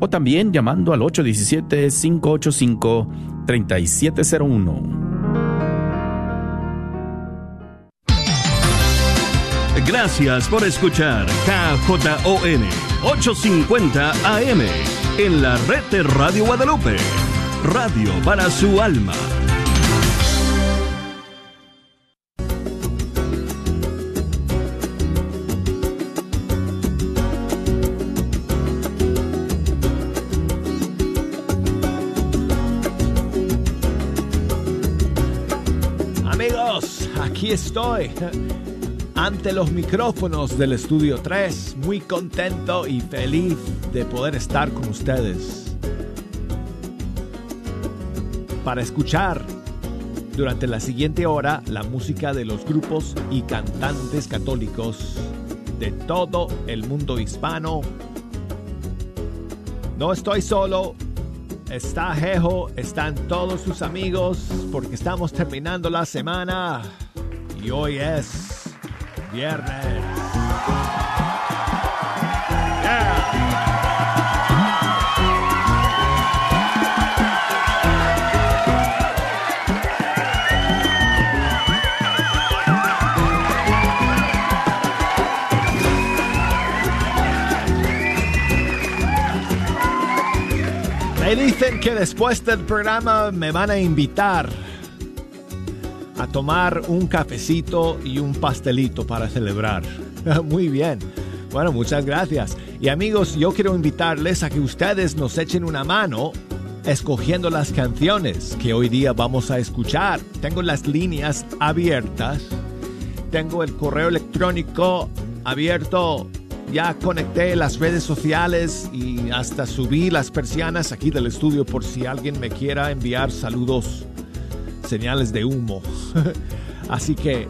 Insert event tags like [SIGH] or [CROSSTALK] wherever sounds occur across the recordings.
o también llamando al 817-585-3701. Gracias por escuchar KJON 850 AM en la red de Radio Guadalupe. Radio para su alma. Estoy ante los micrófonos del estudio 3, muy contento y feliz de poder estar con ustedes para escuchar durante la siguiente hora la música de los grupos y cantantes católicos de todo el mundo hispano. No estoy solo, está Jejo, están todos sus amigos porque estamos terminando la semana y hoy es viernes. Me dicen que después del programa me van a invitar tomar un cafecito y un pastelito para celebrar. [LAUGHS] Muy bien. Bueno, muchas gracias. Y amigos, yo quiero invitarles a que ustedes nos echen una mano escogiendo las canciones que hoy día vamos a escuchar. Tengo las líneas abiertas. Tengo el correo electrónico abierto. Ya conecté las redes sociales y hasta subí las persianas aquí del estudio por si alguien me quiera enviar saludos señales de humo. [LAUGHS] Así que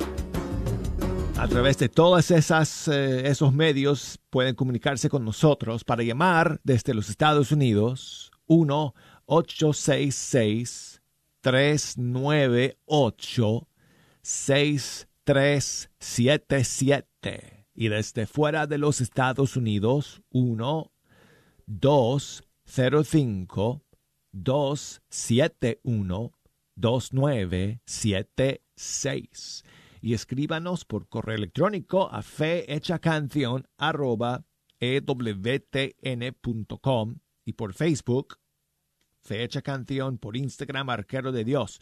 a través de todos eh, esos medios pueden comunicarse con nosotros para llamar desde los Estados Unidos 1-866-398-6377 y desde fuera de los Estados Unidos 1 205 271 2976 y escríbanos por correo electrónico a fehechacanción arroba ewtn.com y por Facebook Fecha Canción, por Instagram Arquero de Dios.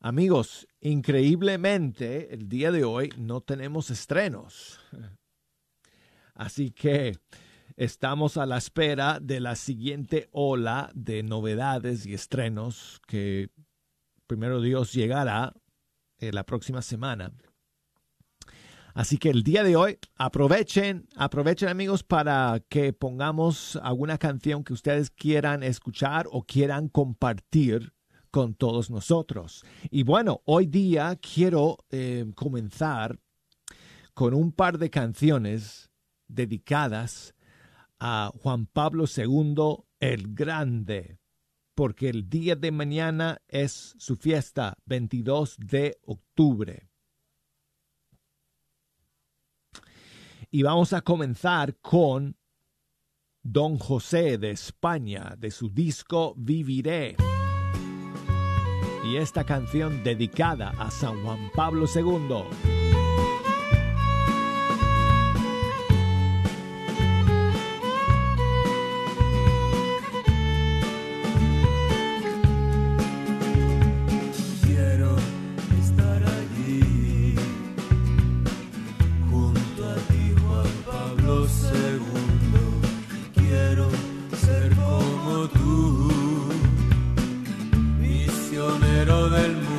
Amigos, increíblemente el día de hoy no tenemos estrenos. Así que estamos a la espera de la siguiente ola de novedades y estrenos que primero Dios llegará eh, la próxima semana. Así que el día de hoy aprovechen, aprovechen amigos para que pongamos alguna canción que ustedes quieran escuchar o quieran compartir con todos nosotros. Y bueno, hoy día quiero eh, comenzar con un par de canciones dedicadas a Juan Pablo II el Grande porque el día de mañana es su fiesta, 22 de octubre. Y vamos a comenzar con Don José de España, de su disco Viviré. Y esta canción dedicada a San Juan Pablo II. del mundo.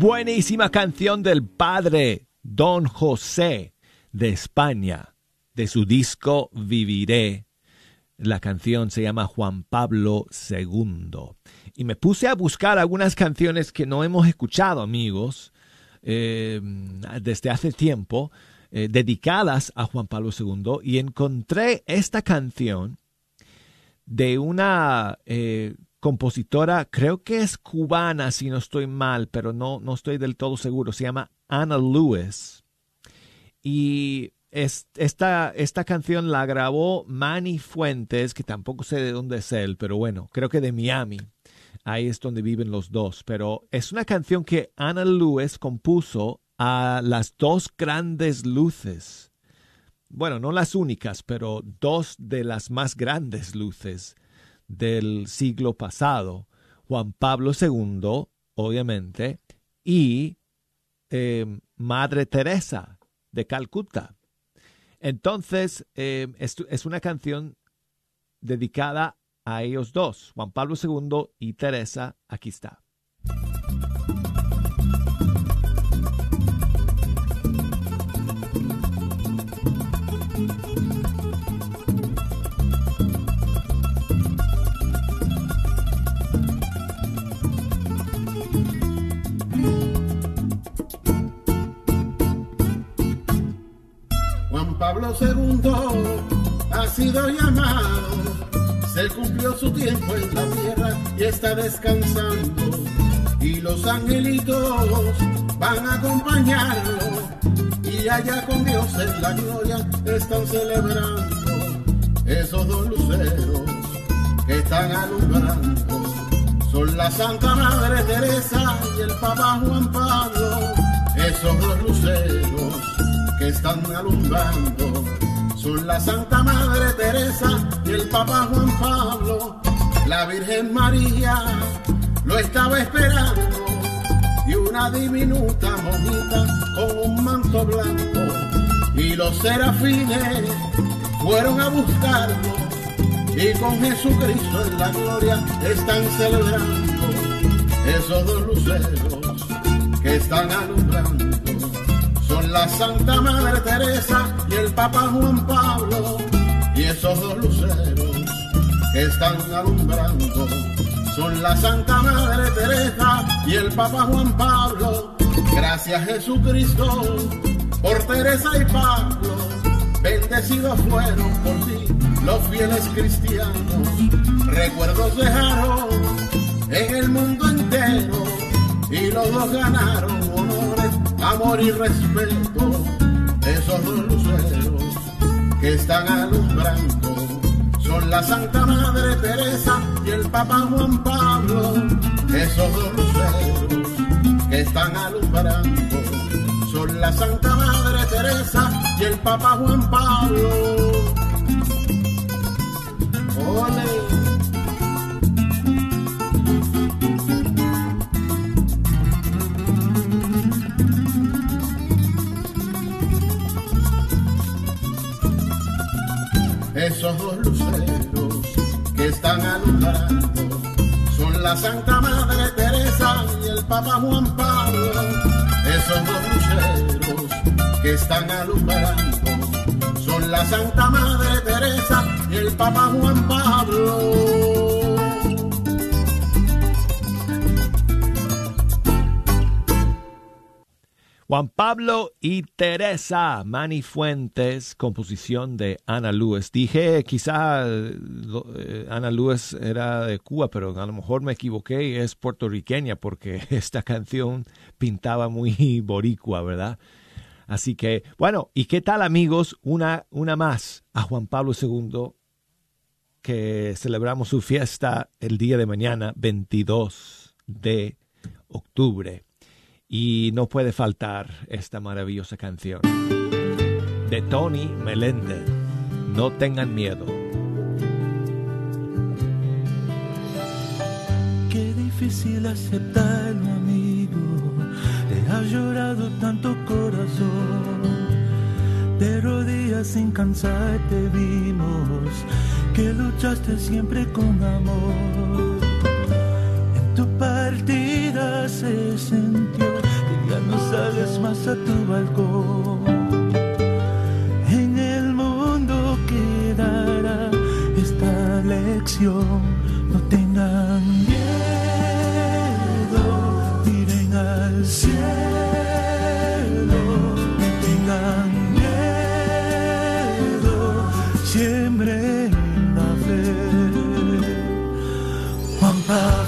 Buenísima canción del padre Don José de España, de su disco Viviré. La canción se llama Juan Pablo II. Y me puse a buscar algunas canciones que no hemos escuchado, amigos, eh, desde hace tiempo, eh, dedicadas a Juan Pablo II, y encontré esta canción de una eh, compositora, creo que es cubana, si no estoy mal, pero no, no estoy del todo seguro. Se llama Anna Lewis. Y es, esta, esta canción la grabó Manny Fuentes, que tampoco sé de dónde es él, pero bueno, creo que de Miami. Ahí es donde viven los dos. Pero es una canción que Anna Lewis compuso a las dos grandes luces. Bueno, no las únicas, pero dos de las más grandes luces del siglo pasado, Juan Pablo II, obviamente, y eh, Madre Teresa de Calcuta. Entonces, eh, es, es una canción dedicada a ellos dos, Juan Pablo II y Teresa, aquí está. Pablo II ha sido llamado, se cumplió su tiempo en la tierra y está descansando. Y los angelitos van a acompañarlo y allá con Dios en la gloria están celebrando esos dos luceros que están alumbrando. Son la Santa Madre Teresa y el Papa Juan Pablo, esos dos luceros que están alumbrando. Son la Santa Madre Teresa y el Papa Juan Pablo. La Virgen María lo estaba esperando y una diminuta monita con un manto blanco. Y los serafines fueron a buscarlo y con Jesucristo en la gloria están celebrando esos dos luceros que están alumbrando la Santa Madre Teresa y el Papa Juan Pablo y esos dos luceros que están alumbrando son la Santa Madre Teresa y el Papa Juan Pablo. Gracias Jesucristo por Teresa y Pablo. Bendecidos fueron por ti los fieles cristianos. Recuerdos dejaron en el mundo entero y los dos ganaron amor y respeto. Esos dos luceros que están alumbrando son la Santa Madre Teresa y el Papa Juan Pablo. Esos dos luceros que están alumbrando son la Santa Madre Teresa y el Papa Juan Pablo. Ole. Esos dos luceros que están alumbrando son la Santa Madre Teresa y el Papa Juan Pablo. Esos dos luceros que están alumbrando son la Santa Madre Teresa y el Papa Juan Pablo. Juan Pablo y Teresa, Manny Fuentes, composición de Ana Lewis. Dije quizá eh, Ana Lewis era de Cuba, pero a lo mejor me equivoqué y es puertorriqueña porque [LAUGHS] esta canción pintaba muy boricua, ¿verdad? Así que, bueno, ¿y qué tal amigos? Una, una más a Juan Pablo II, que celebramos su fiesta el día de mañana, 22 de octubre. Y no puede faltar esta maravillosa canción de Tony Meléndez. No tengan miedo. Qué difícil aceptarlo, amigo. Te ha llorado tanto corazón. De rodillas sin cansarte vimos que luchaste siempre con amor. En tu se sintió que ya no sales más a tu balcón. En el mundo quedará esta lección. No tengan miedo, miren al cielo. No tengan miedo, siembren la fe. Juan Pablo,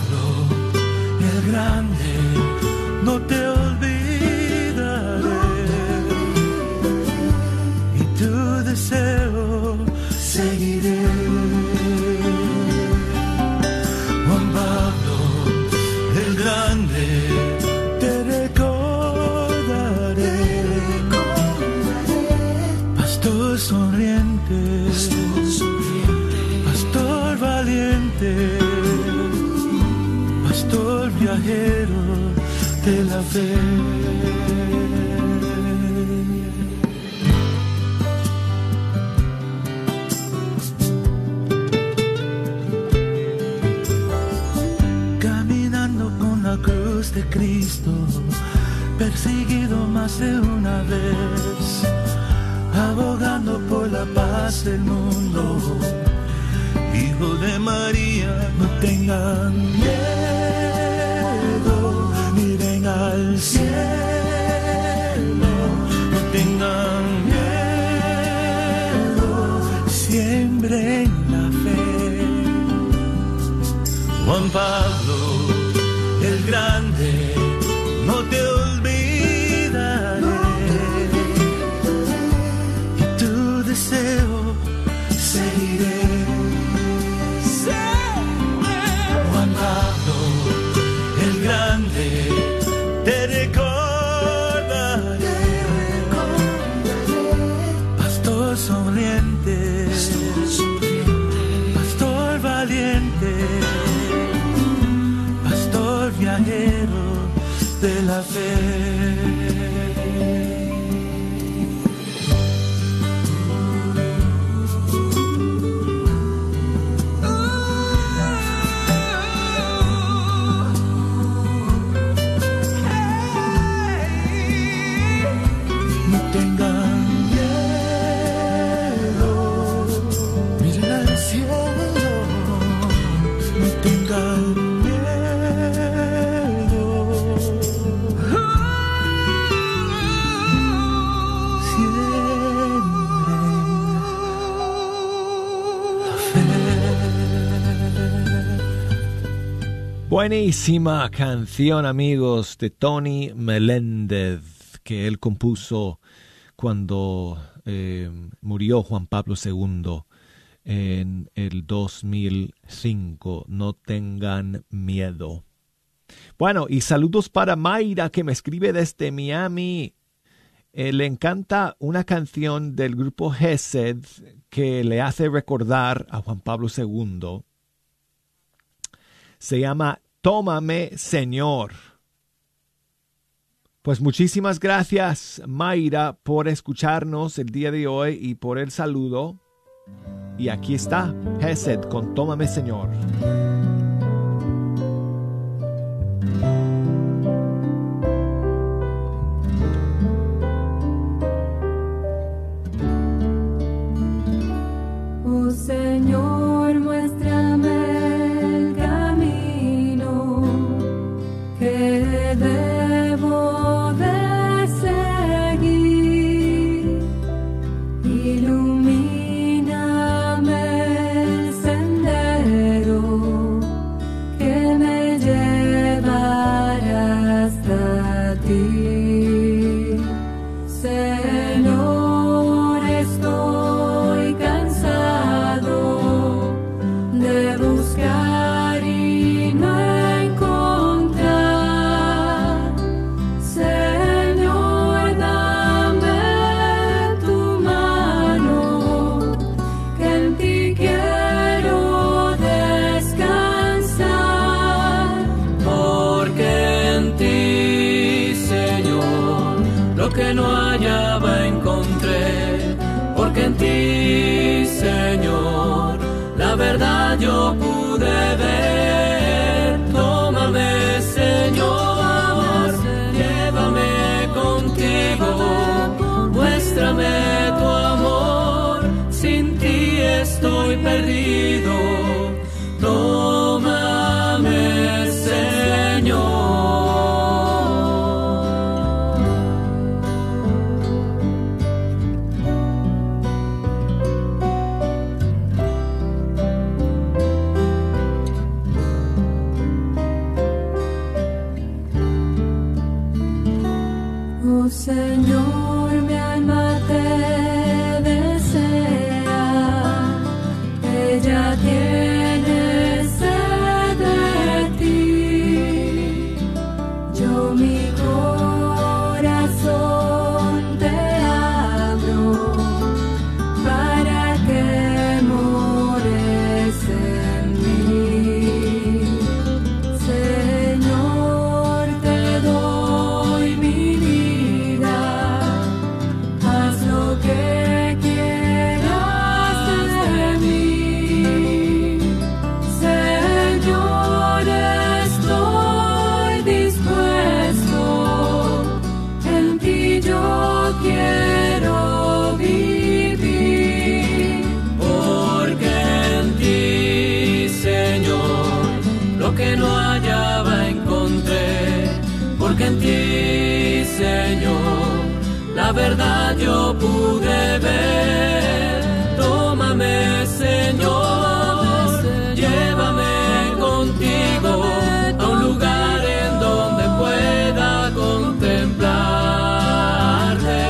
Buenísima canción, amigos, de Tony Meléndez, que él compuso cuando eh, murió Juan Pablo II en el 2005. No tengan miedo. Bueno, y saludos para Mayra, que me escribe desde Miami. Eh, le encanta una canción del grupo Hesed que le hace recordar a Juan Pablo II. Se llama Tómame, Señor. Pues muchísimas gracias, Mayra, por escucharnos el día de hoy y por el saludo. Y aquí está Hesed con Tómame, Señor. Oh, Señor. verdad yo pude ver. Tómame, Señor, llévame contigo a un lugar en donde pueda contemplarte.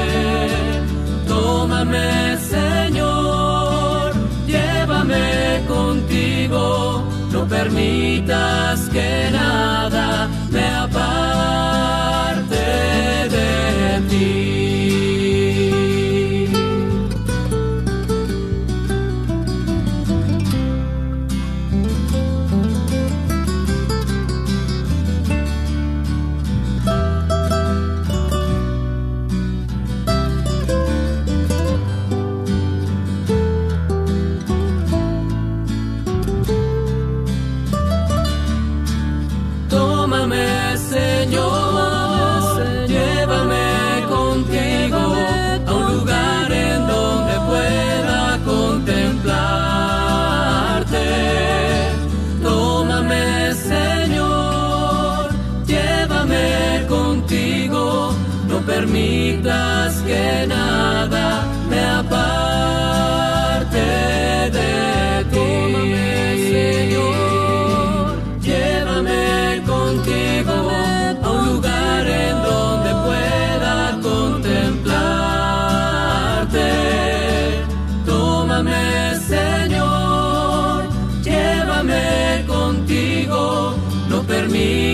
Tómame, Señor, llévame contigo, no permitas que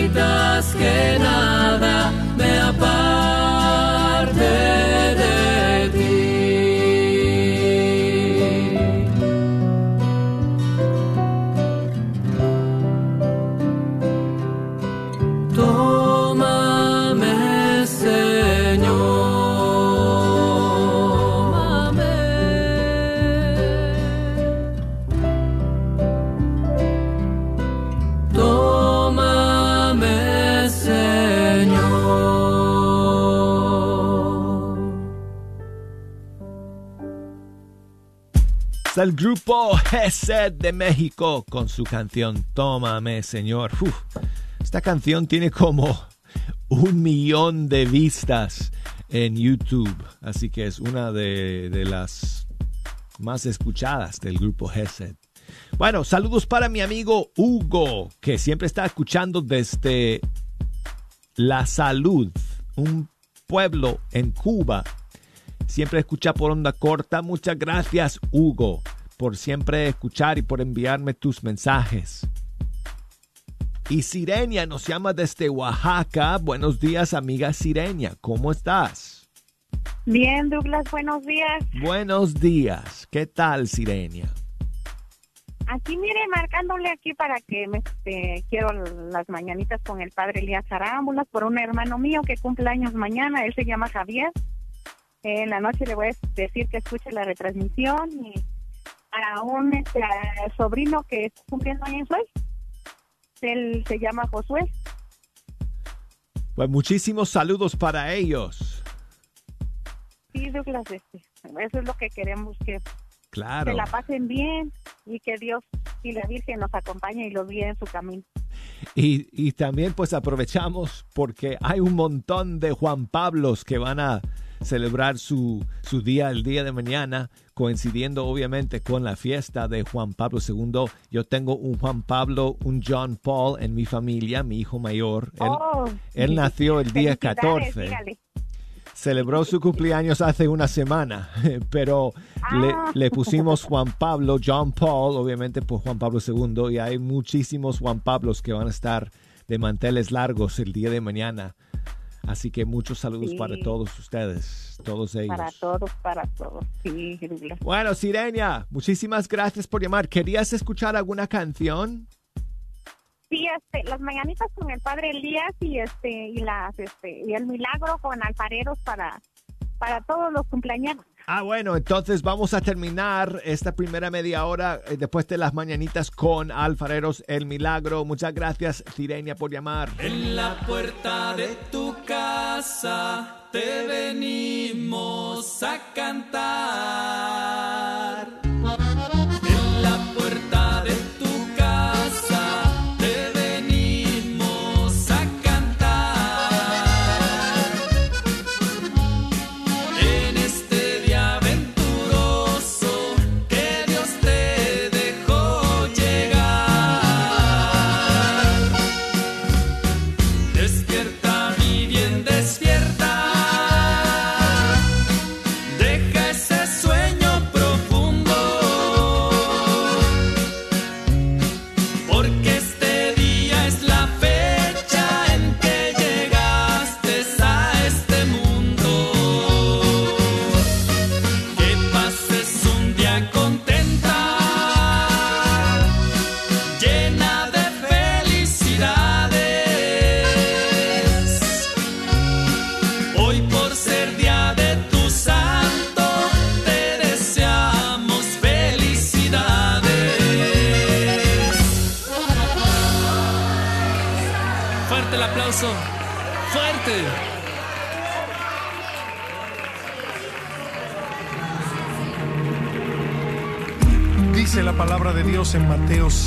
necesitas que nada. Gesed de México con su canción Tómame, Señor. Esta canción tiene como un millón de vistas en YouTube, así que es una de, las más escuchadas del grupo Gesed. Bueno, saludos para mi amigo Hugo, que siempre está escuchando desde La Salud, un pueblo en Cuba. Siempre escucha por onda corta. Muchas gracias, Hugo, por siempre escuchar y por enviarme tus mensajes. Y Sirenia nos llama desde Oaxaca. Buenos días, amiga Sirenia. ¿Cómo estás? Bien, Douglas, buenos días. Buenos días. ¿Qué tal, Sirenia? Aquí, mire, marcándole aquí para que me este, quiero las mañanitas con el padre Elías Arámbulas por un hermano mío que cumple años mañana. Él se llama Javier. En la noche le voy a decir que escuche la retransmisión y a un este, a sobrino que está cumpliendo años hoy. Él se llama Josué. Pues muchísimos saludos para ellos. Sí, Douglas, este, eso es lo que queremos que Claro. se la pasen bien y que Dios y la Virgen nos acompañe y los guíe en su camino. Y, y también pues aprovechamos porque hay un montón de Juan Pablos que van a celebrar su, su día el día de mañana, coincidiendo obviamente con la fiesta de Juan Pablo II. Yo tengo un Juan Pablo, un John Paul en mi familia, mi hijo mayor. Él, Oh, él nació el día Felicidades, 14. dígale. Celebró su cumpleaños hace una semana, [LAUGHS] pero le, Ah. le pusimos Juan Pablo, John Paul, obviamente por Juan Pablo II, y hay muchísimos Juan Pablos que van a estar de manteles largos el día de mañana. Así que muchos saludos Sí. para todos ustedes, todos ellos. Para todos, para todos. Sí. Bueno, Sirenia, muchísimas gracias por llamar. ¿Querías escuchar alguna canción? Sí, este, las mañanitas con el padre Elías y este y las este y el milagro con alfareros para para todos los cumpleaños. Ah, bueno, entonces vamos a terminar esta primera media hora eh, después de las mañanitas con Alfareros El Milagro. Muchas gracias, Sirenia, por llamar. En la puerta de tu casa te venimos a cantar.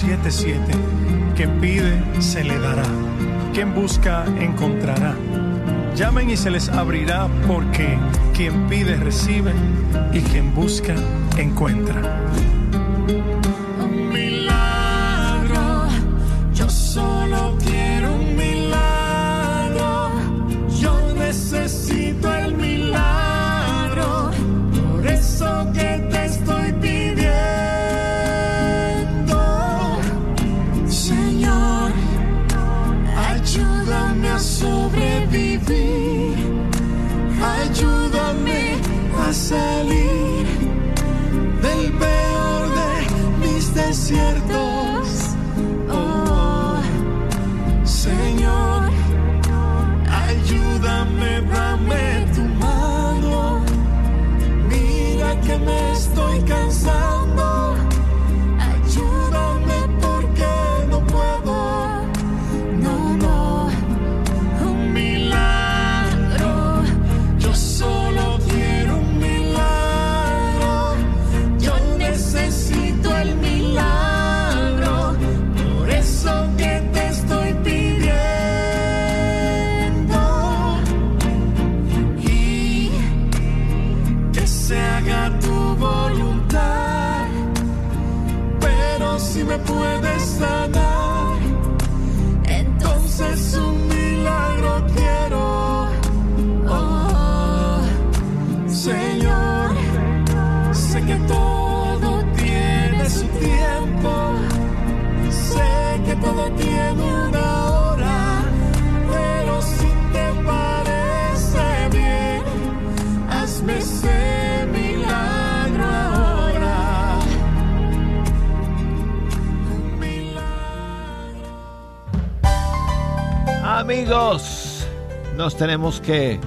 7:7, que pide, se le dará, quien busca, encontrará. Llamen y se les abrirá, porque quien pide, recibe, y quien busca, encuentra. Tenemos que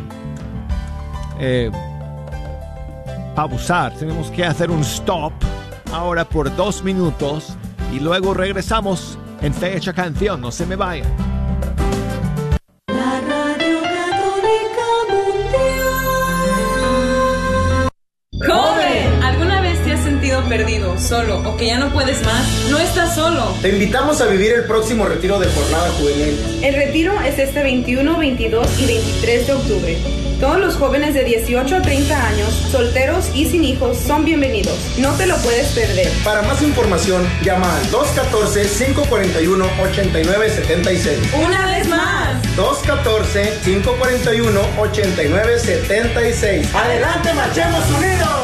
eh, abusar, tenemos que hacer un stop ahora por dos minutos y luego regresamos en Fecha Canción, no se me vayan. Solo o que ya no puedes más? No estás solo. Te invitamos a vivir el próximo retiro de jornada juvenil. El retiro es este 21, 22 y 23 de octubre. Todos los jóvenes de 18 a 30 años, solteros y sin hijos, son bienvenidos. No te lo puedes perder. Para más información, llama al 214-541-8976. Una vez más. 214-541-8976. ¡Adelante, marchemos unidos!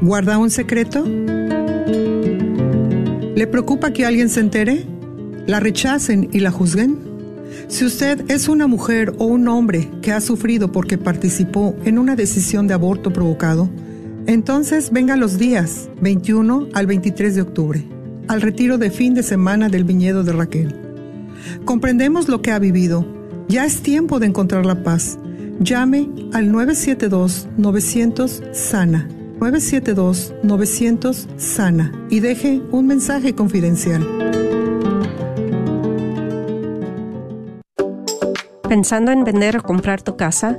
¿Guarda un secreto? ¿Le preocupa que alguien se entere? ¿La rechacen y la juzguen? Si usted es una mujer o un hombre que ha sufrido porque participó en una decisión de aborto provocado, entonces venga los días 21 al 23 de octubre, al retiro de fin de semana del viñedo de Raquel. Comprendemos lo que ha vivido. Ya es tiempo de encontrar la paz. Llame al 972-900-SANA. 972-900 Sana y deje un mensaje confidencial. ¿Pensando en vender o comprar tu casa?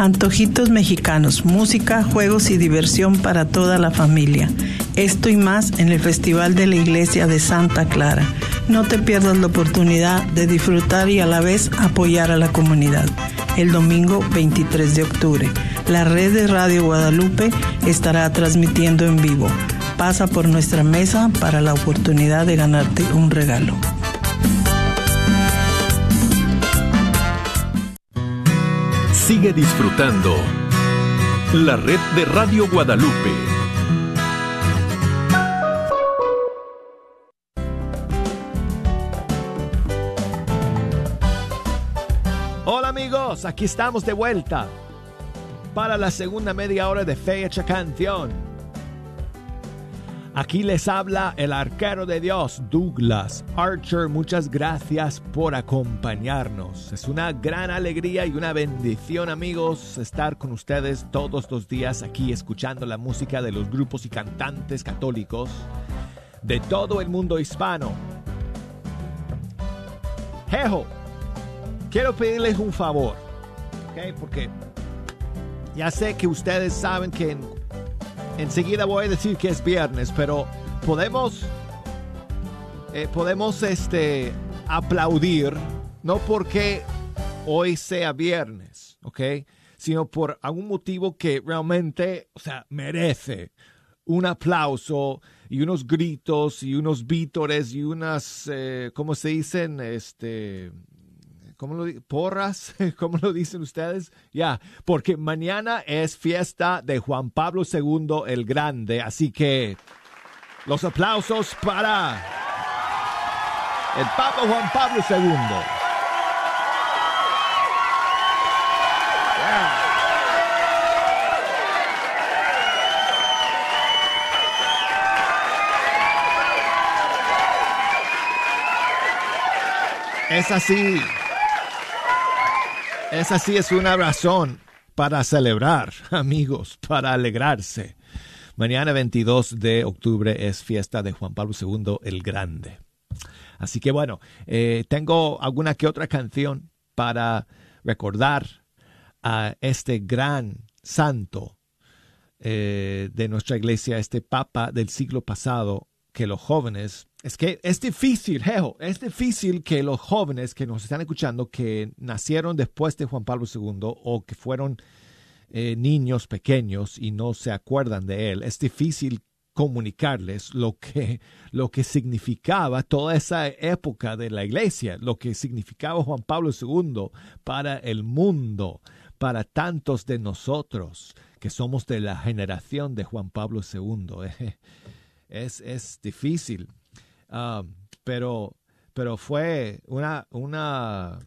Antojitos mexicanos, música, juegos y diversión para toda la familia. Esto y más en el Festival de la Iglesia de Santa Clara. No te pierdas la oportunidad de disfrutar y a la vez apoyar a la comunidad. El domingo 23 de octubre, la red de Radio Guadalupe estará transmitiendo en vivo. Pasa por nuestra mesa para la oportunidad de ganarte un regalo. Sigue disfrutando la red de Radio Guadalupe. Hola amigos, aquí estamos de vuelta para la segunda media hora de Fecha Canción. Aquí les habla el arquero de Dios, Douglas Archer. Muchas gracias por acompañarnos. Es una gran alegría y una bendición, amigos, estar con ustedes todos los días aquí escuchando la música de los grupos y cantantes católicos de todo el mundo hispano. Jejo, quiero pedirles un favor, ¿ok? Porque ya sé que ustedes saben que en enseguida voy a decir que es viernes, pero podemos, eh, podemos este, aplaudir, no porque hoy sea viernes, ¿ok? Sino por algún motivo que realmente, o sea, merece un aplauso y unos gritos y unos vítores y unas, eh, ¿cómo se dicen? Este, ¿cómo lo porras? [LAUGHS] ¿Cómo lo dicen ustedes? Ya, porque mañana es fiesta de Juan Pablo II el Grande, así que los aplausos para el Papa Juan Pablo II. Es así. Es así, es una razón para celebrar, amigos, para alegrarse. Mañana 22 de octubre es fiesta de Juan Pablo II el Grande. Así que bueno, eh, tengo alguna que otra canción para recordar a este gran santo eh, de nuestra iglesia, este papa del siglo pasado, que los jóvenes, es que es difícil, jejo, es difícil que los jóvenes que nos están escuchando, que nacieron después de Juan Pablo II o que fueron eh, niños pequeños y no se acuerdan de él, es difícil comunicarles lo que, lo que significaba toda esa época de la iglesia, lo que significaba Juan Pablo II para el mundo, para tantos de nosotros que somos de la generación de Juan Pablo II. [LAUGHS] Es, es difícil, um, pero, pero fue una, una,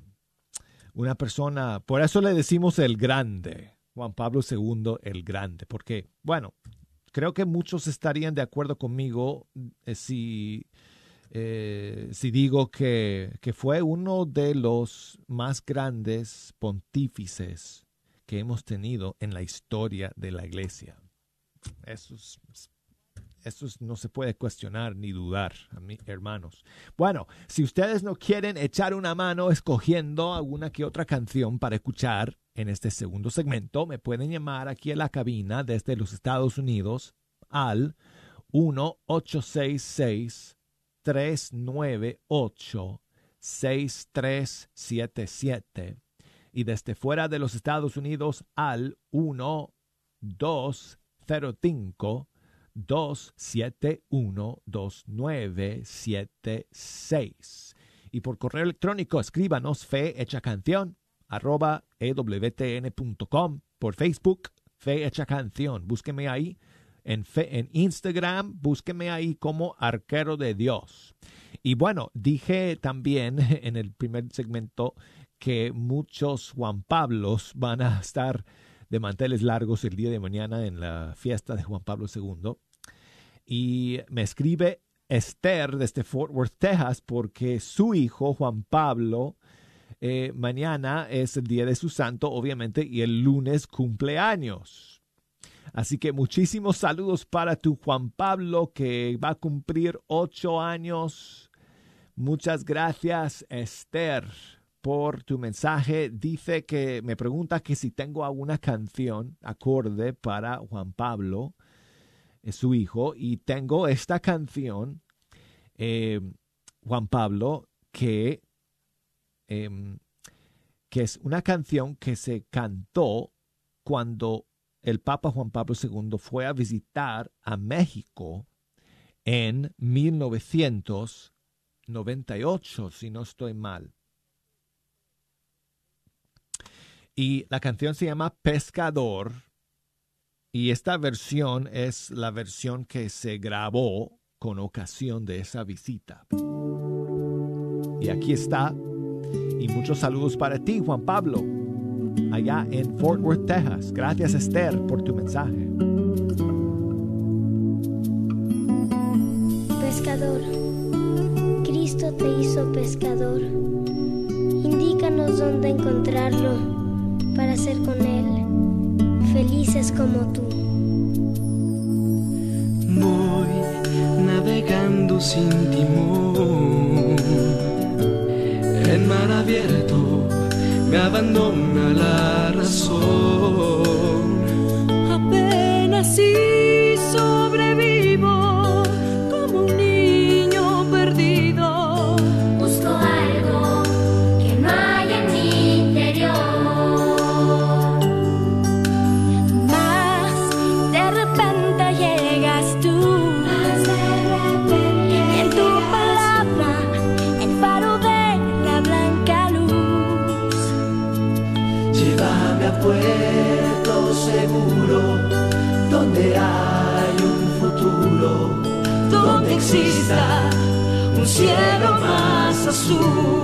una persona, por eso le decimos el grande, Juan Pablo II el grande, porque, bueno, creo que muchos estarían de acuerdo conmigo eh, si, eh, si digo que, que fue uno de los más grandes pontífices que hemos tenido en la historia de la iglesia. Eso, es, eso no se puede cuestionar ni dudar, hermanos. Bueno, si ustedes no quieren echar una mano escogiendo alguna que otra canción para escuchar en este segundo segmento, me pueden llamar aquí a la cabina desde los Estados Unidos al 1-866-398-6377 y desde fuera de los Estados Unidos al 1-205 271-2976. Y por correo electrónico escríbanos fe hecha canción arroba ewtn.com. Por Facebook, fe hecha canción. Búsqueme ahí. En, en Instagram, búsqueme ahí como arquero de Dios. Y bueno, dije también [LAUGHS] en el primer segmento que muchos Juan Pablos van a estar de manteles largos el día de mañana en la fiesta de Juan Pablo II. Y me escribe Esther desde Fort Worth, Texas, porque su hijo Juan Pablo eh, mañana es el día de su santo, obviamente, y el lunes cumpleaños. Así que muchísimos saludos para tu Juan Pablo que va a cumplir ocho años. Muchas gracias, Esther por tu mensaje. Dice que me pregunta que si tengo alguna canción acorde para Juan Pablo, eh, su hijo, y tengo esta canción, eh, Juan Pablo, que, em, que es una canción que se cantó cuando el Papa Juan Pablo II fue a visitar a México en 1998, si no estoy mal. Y la canción se llama Pescador. Y esta versión es la versión que se grabó con ocasión de esa visita. Y aquí está. Y muchos saludos para ti, Juan Pablo, allá en Fort Worth, Texas. Gracias, Esther, por tu mensaje. Pescador, Cristo te hizo pescador. Indícanos dónde encontrarlo para ser con Él felices como tú. Voy navegando sin timón, en mar abierto me abandona la razón. Apenas si un cielo más azul.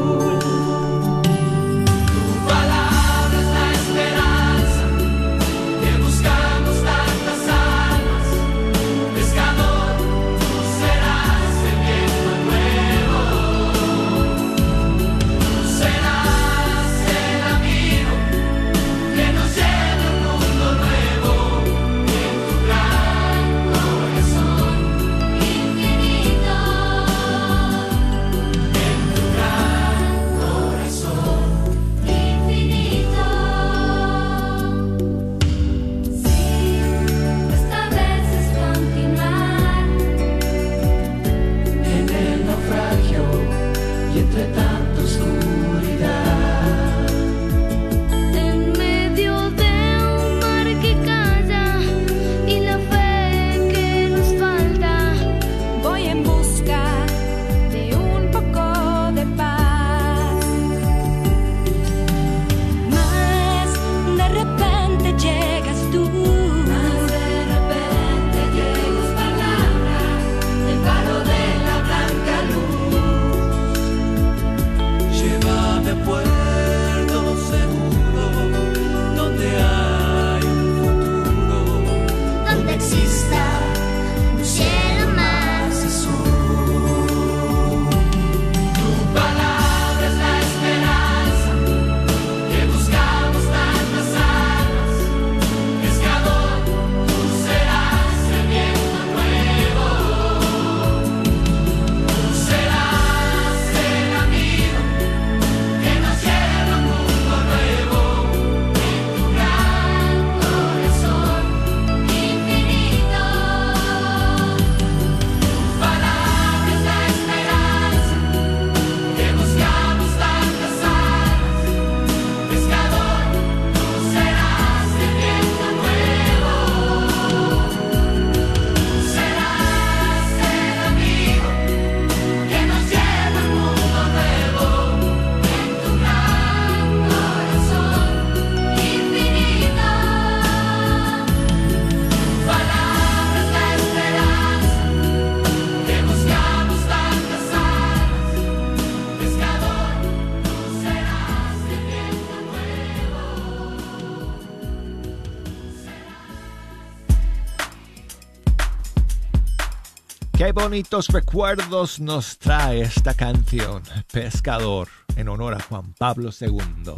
Qué bonitos recuerdos nos trae esta canción, Pescador, en honor a Juan Pablo II.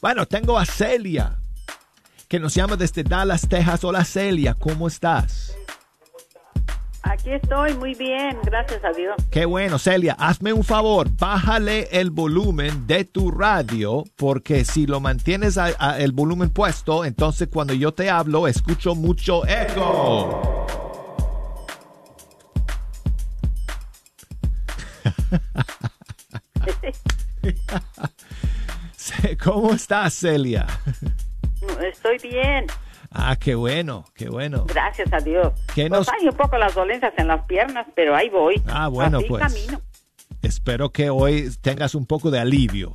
Bueno, tengo a Celia, que nos llama desde Dallas, Texas. Hola Celia, ¿cómo estás? Aquí estoy muy bien, gracias a Dios. Qué bueno, Celia, hazme un favor, bájale el volumen de tu radio, porque si lo mantienes a- a el volumen puesto, entonces cuando yo te hablo escucho mucho eco. [LAUGHS] ¿Cómo estás, Celia? Estoy bien, Ah, qué bueno, qué bueno. gracias a Dios. ¿Qué Pues nos- hay un poco las dolencias en las piernas, pero ahí voy. Ah, bueno, Así pues. camino. Espero que hoy tengas un poco de alivio.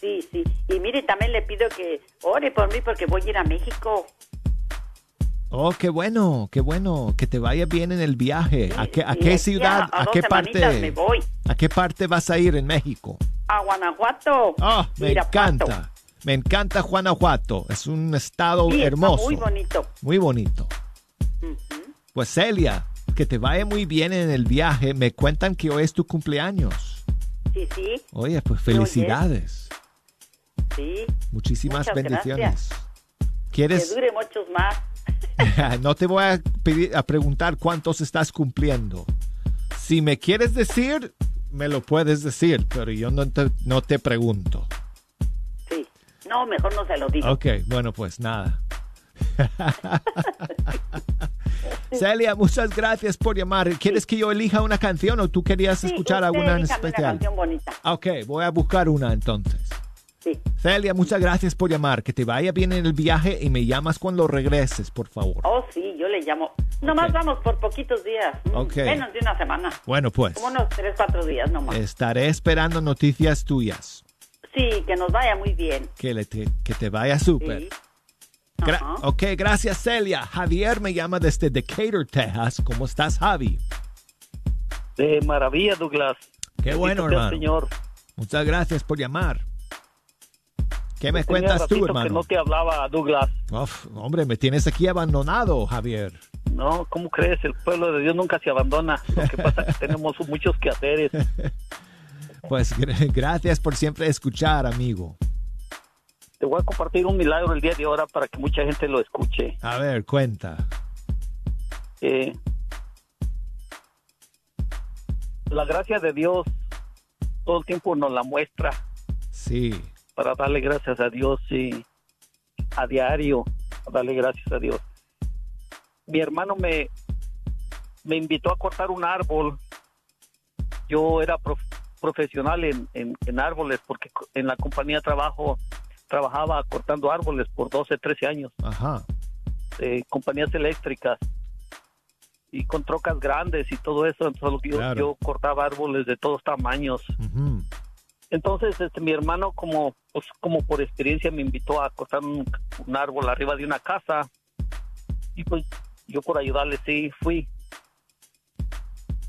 Sí, sí. Y mire, también le pido que ore por mí porque voy a ir a México. Oh, qué bueno, qué bueno, que te vaya bien en el viaje. ¿A qué, a ciudad, a- qué parte? me voy. ¿A qué parte vas a ir en México? A Guanajuato. Oh, me Irapuato. encanta. Me encanta Guanajuato. Es un estado Sí, hermoso. muy bonito. Muy bonito. Pues Celia, que te vaya muy bien en el viaje. Me cuentan que hoy es tu cumpleaños. Sí, sí. Oye, pues felicidades. Sí. Muchísimas Muchas bendiciones. gracias. ¿Quieres? Que dure muchos más. [LAUGHS] no te voy a, pedir, a preguntar cuántos estás cumpliendo. Si me quieres decir, me lo puedes decir, pero yo no te, no te pregunto. Sí. No, mejor no se lo digo. Ok, bueno, pues nada. [LAUGHS] Celia, muchas gracias por llamar. ¿Quieres que yo elija una canción o tú querías Sí, escuchar alguna en especial? Una canción bonita. Ok, voy a buscar una entonces. Sí. Celia, muchas gracias por llamar. Que te vaya bien en el viaje y me llamas cuando regreses, por favor. Oh, sí, yo le llamo. Nomás vamos por poquitos días. Mm, Ok. Menos de una semana. Bueno, pues Como unos tres, cuatro días nomás. estaré esperando noticias tuyas. Sí, que nos vaya muy bien. Que, le te, que te vaya súper. Sí. Gra- ok, gracias Celia. Javier me llama desde Decatur, Texas. ¿Cómo estás, Javi? De maravilla, Douglas. Qué bueno, Bendito hermano. Señor. Muchas gracias por llamar. ¿Qué me cuentas tú, hermano? que no te hablaba, Douglas. Uf, hombre, me tienes aquí abandonado, Javier. No, ¿cómo crees? El pueblo de Dios nunca se abandona. Lo que pasa es que tenemos [LAUGHS] muchos quehaceres. Pues gra- gracias por siempre escuchar, amigo. Te voy a compartir un milagro el día de ahora para que mucha gente lo escuche. A ver, cuenta. Eh, la gracia de Dios todo el tiempo nos la muestra Sí. Para darle gracias a Dios y a diario a darle gracias a Dios. Mi hermano me, me invitó a cortar un árbol. Yo era prof- profesional en, en- en árboles porque en la compañía trabajo trabajaba cortando árboles por 12, 13 años. Ajá. eh, compañías eléctricas y con trocas grandes y todo eso. Entonces yo, Claro. yo cortaba árboles de todos tamaños. Entonces este, mi hermano como, pues, como por experiencia me invitó a cortar un, un árbol arriba de una casa y pues yo por ayudarle sí fui.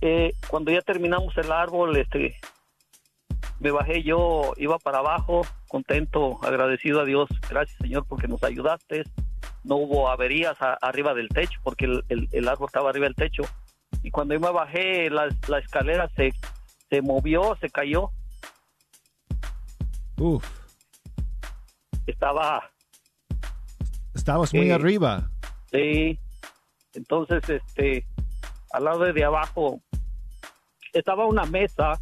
Eh, cuando ya terminamos el árbol, este, me bajé yo, iba para abajo, contento, agradecido a Dios, gracias Señor porque nos ayudaste. No hubo averías a- arriba del techo porque el, el- el árbol estaba arriba del techo. Y cuando yo me bajé, la, la escalera se, se movió, se cayó. Uf, Estaba estabas muy Eh, arriba. Sí. Entonces, este, al lado de, de abajo estaba una mesa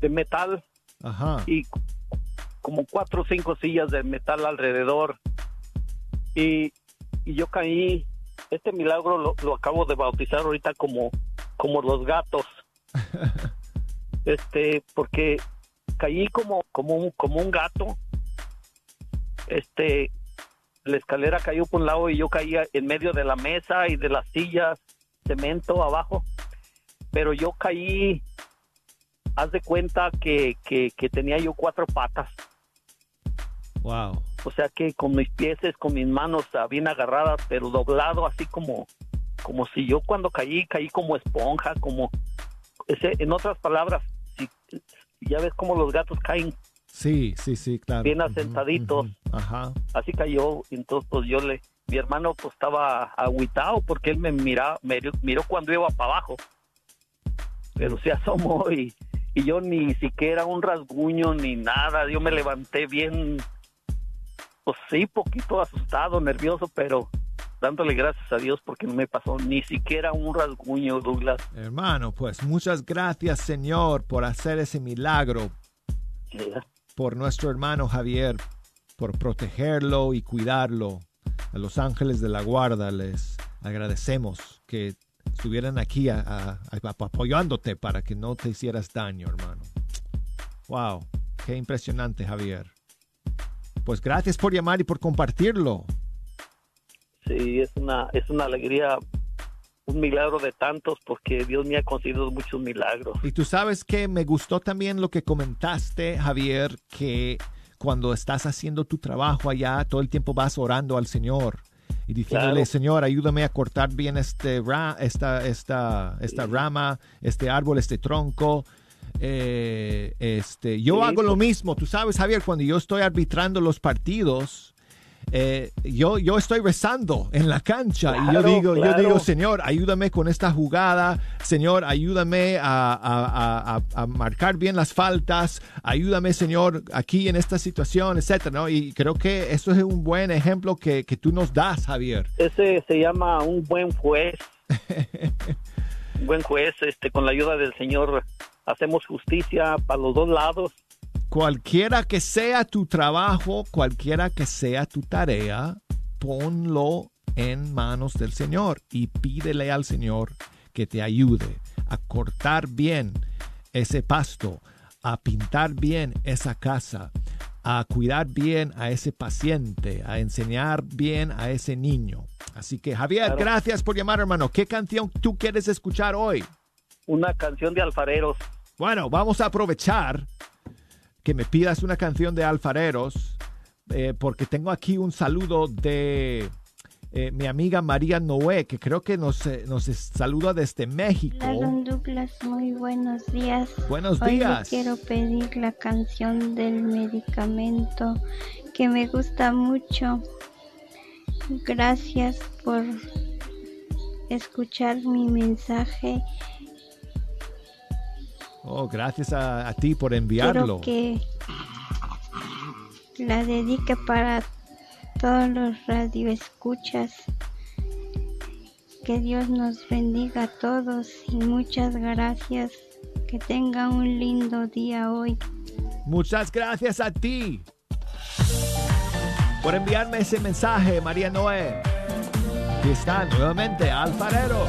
de metal Ajá. y como cuatro o cinco sillas de metal alrededor. Y, y yo caí. Este milagro lo, lo acabo de bautizar ahorita como, como los gatos. [LAUGHS] este, porque caí como, como, un, como un gato. Este, la escalera cayó por un lado y yo caía en medio de la mesa y de las sillas, cemento abajo. Pero yo caí, haz de cuenta que, que, que tenía yo cuatro patas. Wow. O sea que con mis pies, con mis manos ah, bien agarradas, pero doblado así como, como si yo cuando caí, caí como esponja, como, en otras palabras, si, ya ves como los gatos caen Sí, sí, sí, claro. bien asentaditos. Ajá. así cayó entonces pues yo le mi hermano pues estaba agüitado porque él me mira, me miró cuando iba para abajo. Pero se asomó y, y yo ni siquiera un rasguño ni nada. Yo me levanté bien, pues sí, poquito asustado, nervioso, pero dándole gracias a Dios porque no me pasó ni siquiera un rasguño, Douglas. Hermano, pues muchas gracias, Señor, por hacer ese milagro. Por nuestro hermano Javier, por protegerlo y cuidarlo. A los ángeles de la guarda les agradecemos que estuvieran aquí a- a- a- apoyándote para que no te hicieras daño, hermano. Wow, qué impresionante, Javier. Pues gracias por llamar y por compartirlo. Sí, es una, es una alegría, un milagro de tantos porque Dios me ha concedido muchos milagros. Y tú sabes que me gustó también lo que comentaste, Javier, que cuando estás haciendo tu trabajo allá, todo el tiempo vas orando al Señor y diciéndole, Claro. Señor, ayúdame a cortar bien este ra- esta, esta, esta rama, este árbol, este tronco. Eh, este, yo Sí, hago lo pues- mismo. Tú sabes, Javier, cuando yo estoy arbitrando los partidos, eh, yo, yo estoy rezando en la cancha y yo Claro, digo, yo digo, Señor, ayúdame con esta jugada, Señor, ayúdame a, a- a- a- a marcar bien las faltas, ayúdame, Señor, aquí en esta situación, etcétera, ¿no? Y creo que eso es un buen ejemplo que, que tú nos das, Javier. Ese se llama un buen juez. [LAUGHS] un buen juez, este, con la ayuda del Señor hacemos justicia para los dos lados. Cualquiera que sea tu trabajo, cualquiera que sea tu tarea, ponlo en manos del Señor y pídele al Señor que te ayude a cortar bien ese pasto, a pintar bien esa casa, a cuidar bien a ese paciente, a enseñar bien a ese niño. Así que Javier, Claro. gracias por llamar, hermano. ¿Qué canción tú quieres escuchar hoy? Una canción de alfareros. Bueno, vamos a aprovechar que me pidas una canción de alfareros, eh, porque tengo aquí un saludo de eh, mi amiga María Noé, que creo que nos, eh, nos saluda desde México. Hola, don Douglas, muy buenos días. Buenos Hoy días. quiero pedir la canción del medicamento que me gusta mucho. Gracias por escuchar mi mensaje. Oh, gracias a, a ti por Quiero enviarlo. que la dedique para todos los radioescuchas. Que Dios nos bendiga a todos y muchas gracias. Que tenga un lindo día hoy. Muchas gracias a ti por enviarme ese mensaje, María Noé. Aquí está nuevamente Alfareros.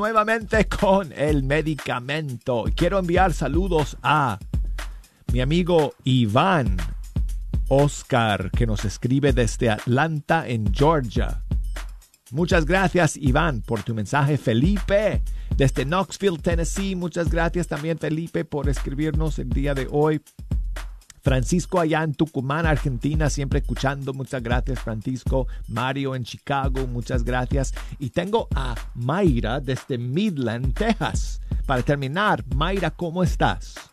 Nuevamente con el medicamento. Quiero enviar saludos a mi amigo Iván Oscar, que nos escribe desde Atlanta, en Georgia. Muchas gracias, Iván, por tu mensaje. Felipe, desde Knoxville, Tennessee. Muchas gracias también, Felipe, por escribirnos el día de hoy. Francisco allá en Tucumán, Argentina, siempre escuchando. Muchas gracias, Francisco. Mario en Chicago, muchas gracias. Y tengo a Mayra desde Midland, Texas. Para terminar, Mayra, ¿cómo estás?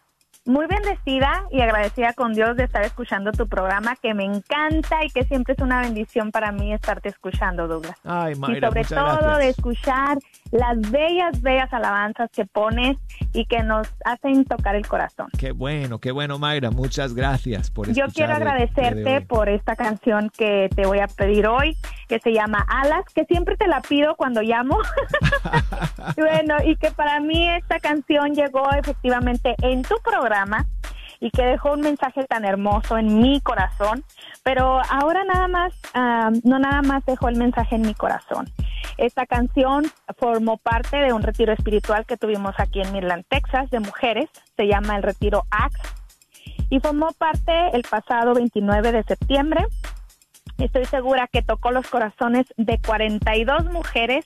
Muy bendecida y agradecida con Dios de estar escuchando tu programa que me encanta y que siempre es una bendición para mí estarte escuchando, Douglas. Ay, y Mayra, sobre muchas todo gracias. de escuchar las bellas, bellas alabanzas que pones y que nos hacen tocar el corazón. Qué bueno, qué bueno, Mayra. Muchas gracias por Yo escuchar quiero día de agradecerte por esta canción que te voy a pedir hoy, que se llama Alas, que siempre te la pido cuando llamo. [LAUGHS] [LAUGHS] bueno, y que para mí esta canción llegó efectivamente en tu programa y que dejó un mensaje tan hermoso en mi corazón, pero ahora nada más, ah, no nada más dejó el mensaje en mi corazón. Esta canción formó parte de un retiro espiritual que tuvimos aquí en Midland, Texas, de mujeres, se llama el retiro Axe, y formó parte el pasado 29 de septiembre. Estoy segura que tocó los corazones de 42 mujeres,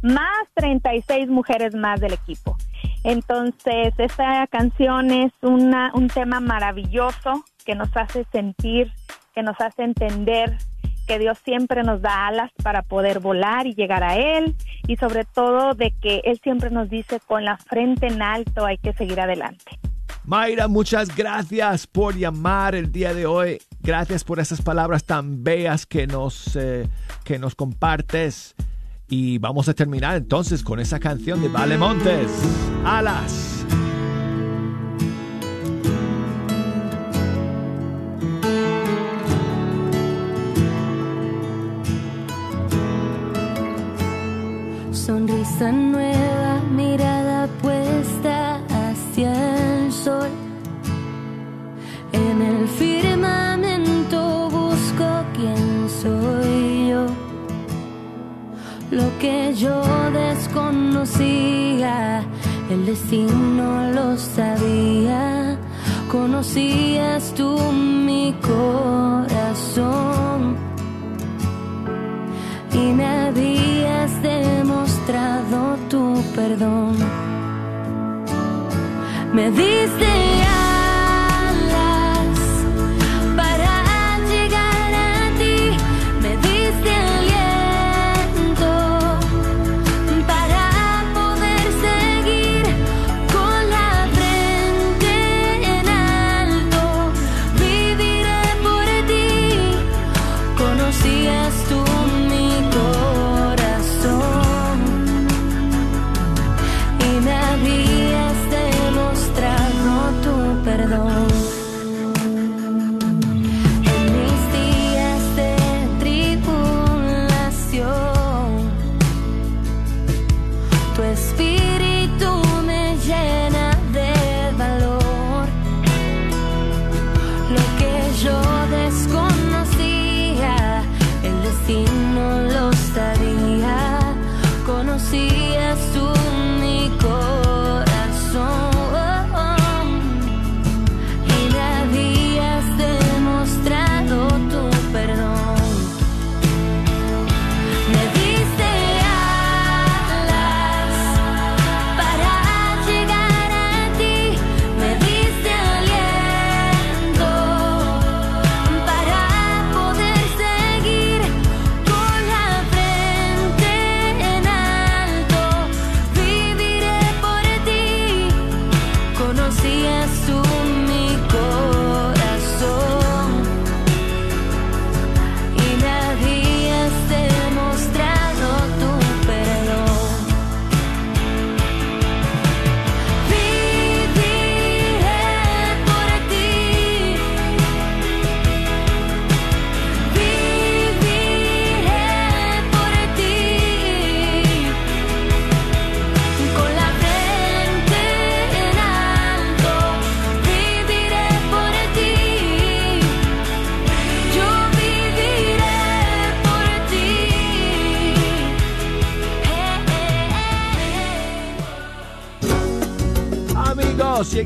más 36 mujeres más del equipo. Entonces, esta canción es una, un tema maravilloso que nos hace sentir, que nos hace entender que Dios siempre nos da alas para poder volar y llegar a Él y sobre todo de que Él siempre nos dice con la frente en alto hay que seguir adelante. Mayra, muchas gracias por llamar el día de hoy. Gracias por esas palabras tan bellas que nos, eh, que nos compartes. Y vamos a terminar entonces con esa canción de Vale Montes. Alas. Sonrisa nueva, mirada puesta hacia el sol. En el firmamento Lo que yo desconocía, el destino lo sabía. Conocías tú mi corazón y me habías demostrado tu perdón. Me diste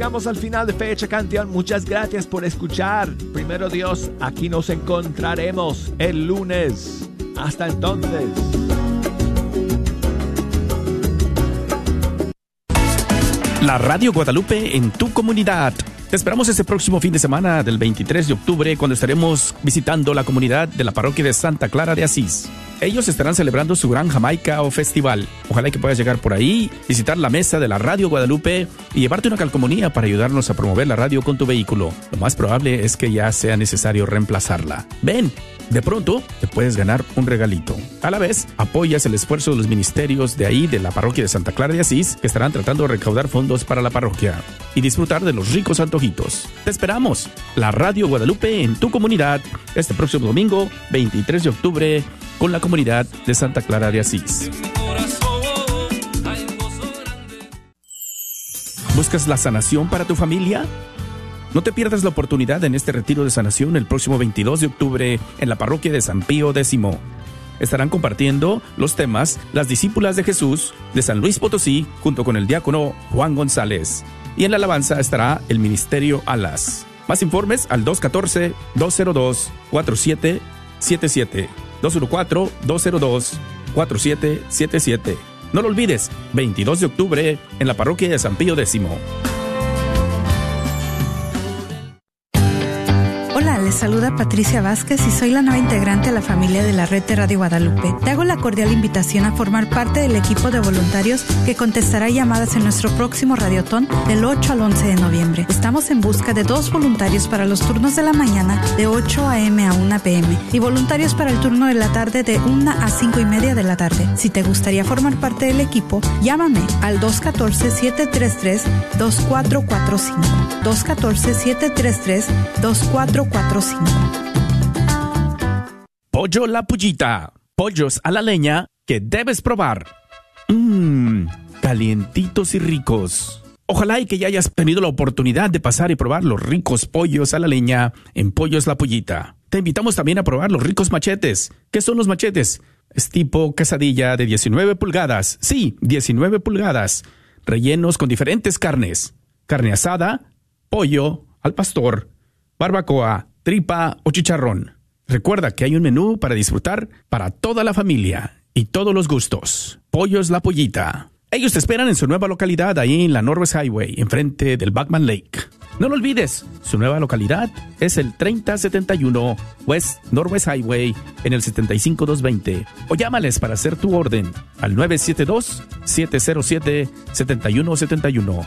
llegamos al final de Fecha Canción. Muchas gracias por escuchar. Primero Dios, aquí nos encontraremos el lunes. Hasta entonces. La Radio Guadalupe en tu comunidad. Te esperamos este próximo fin de semana del 23 de octubre cuando estaremos visitando la comunidad de la parroquia de Santa Clara de Asís. Ellos estarán celebrando su gran Jamaica o festival. Ojalá que puedas llegar por ahí, visitar la mesa de la Radio Guadalupe y llevarte una calcomanía para ayudarnos a promover la radio con tu vehículo. Lo más probable es que ya sea necesario reemplazarla. Ven, de pronto te puedes ganar un regalito. A la vez, apoyas el esfuerzo de los ministerios de ahí de la parroquia de Santa Clara de Asís que estarán tratando de recaudar fondos para la parroquia y disfrutar de los ricos antojitos. Te esperamos. La Radio Guadalupe en tu comunidad este próximo domingo, 23 de octubre, con la comunidad de Santa Clara de Asís. ¿Buscas la sanación para tu familia? No te pierdas la oportunidad en este retiro de sanación el próximo 22 de octubre en la parroquia de San Pío X. Estarán compartiendo los temas Las discípulas de Jesús de San Luis Potosí junto con el diácono Juan González. Y en la alabanza estará el Ministerio Alas. Más informes al 214-202-4777. 214-202-4777. No lo olvides, 22 de octubre en la parroquia de San Pío X. saluda Patricia Vázquez y soy la nueva integrante de la familia de la red de Radio Guadalupe. Te hago la cordial invitación a formar parte del equipo de voluntarios que contestará llamadas en nuestro próximo radiotón del 8 al 11 de noviembre. Estamos en busca de dos voluntarios para los turnos de la mañana de 8 a.m. a 1 p.m. y voluntarios para el turno de la tarde de 1 a 5 y media de la tarde. Si te gustaría formar parte del equipo, llámame al 214-733-2445. 214-733-2445. Pollo La Pullita. Pollos a la leña que debes probar. Mmm, calientitos y ricos. Ojalá y que ya hayas tenido la oportunidad de pasar y probar los ricos pollos a la leña en Pollos La Pullita. Te invitamos también a probar los ricos machetes. ¿Qué son los machetes? Es tipo quesadilla de 19 pulgadas. Sí, 19 pulgadas. Rellenos con diferentes carnes. Carne asada, pollo, al pastor, barbacoa, tripa o chicharrón. Recuerda que hay un menú para disfrutar para toda la familia y todos los gustos. Pollos La Pollita. Ellos te esperan en su nueva localidad ahí en la Norwest Highway, enfrente del Backman Lake. No lo olvides, su nueva localidad es el 3071 West Norwest Highway en el 75220 o llámales para hacer tu orden al 972 707 7171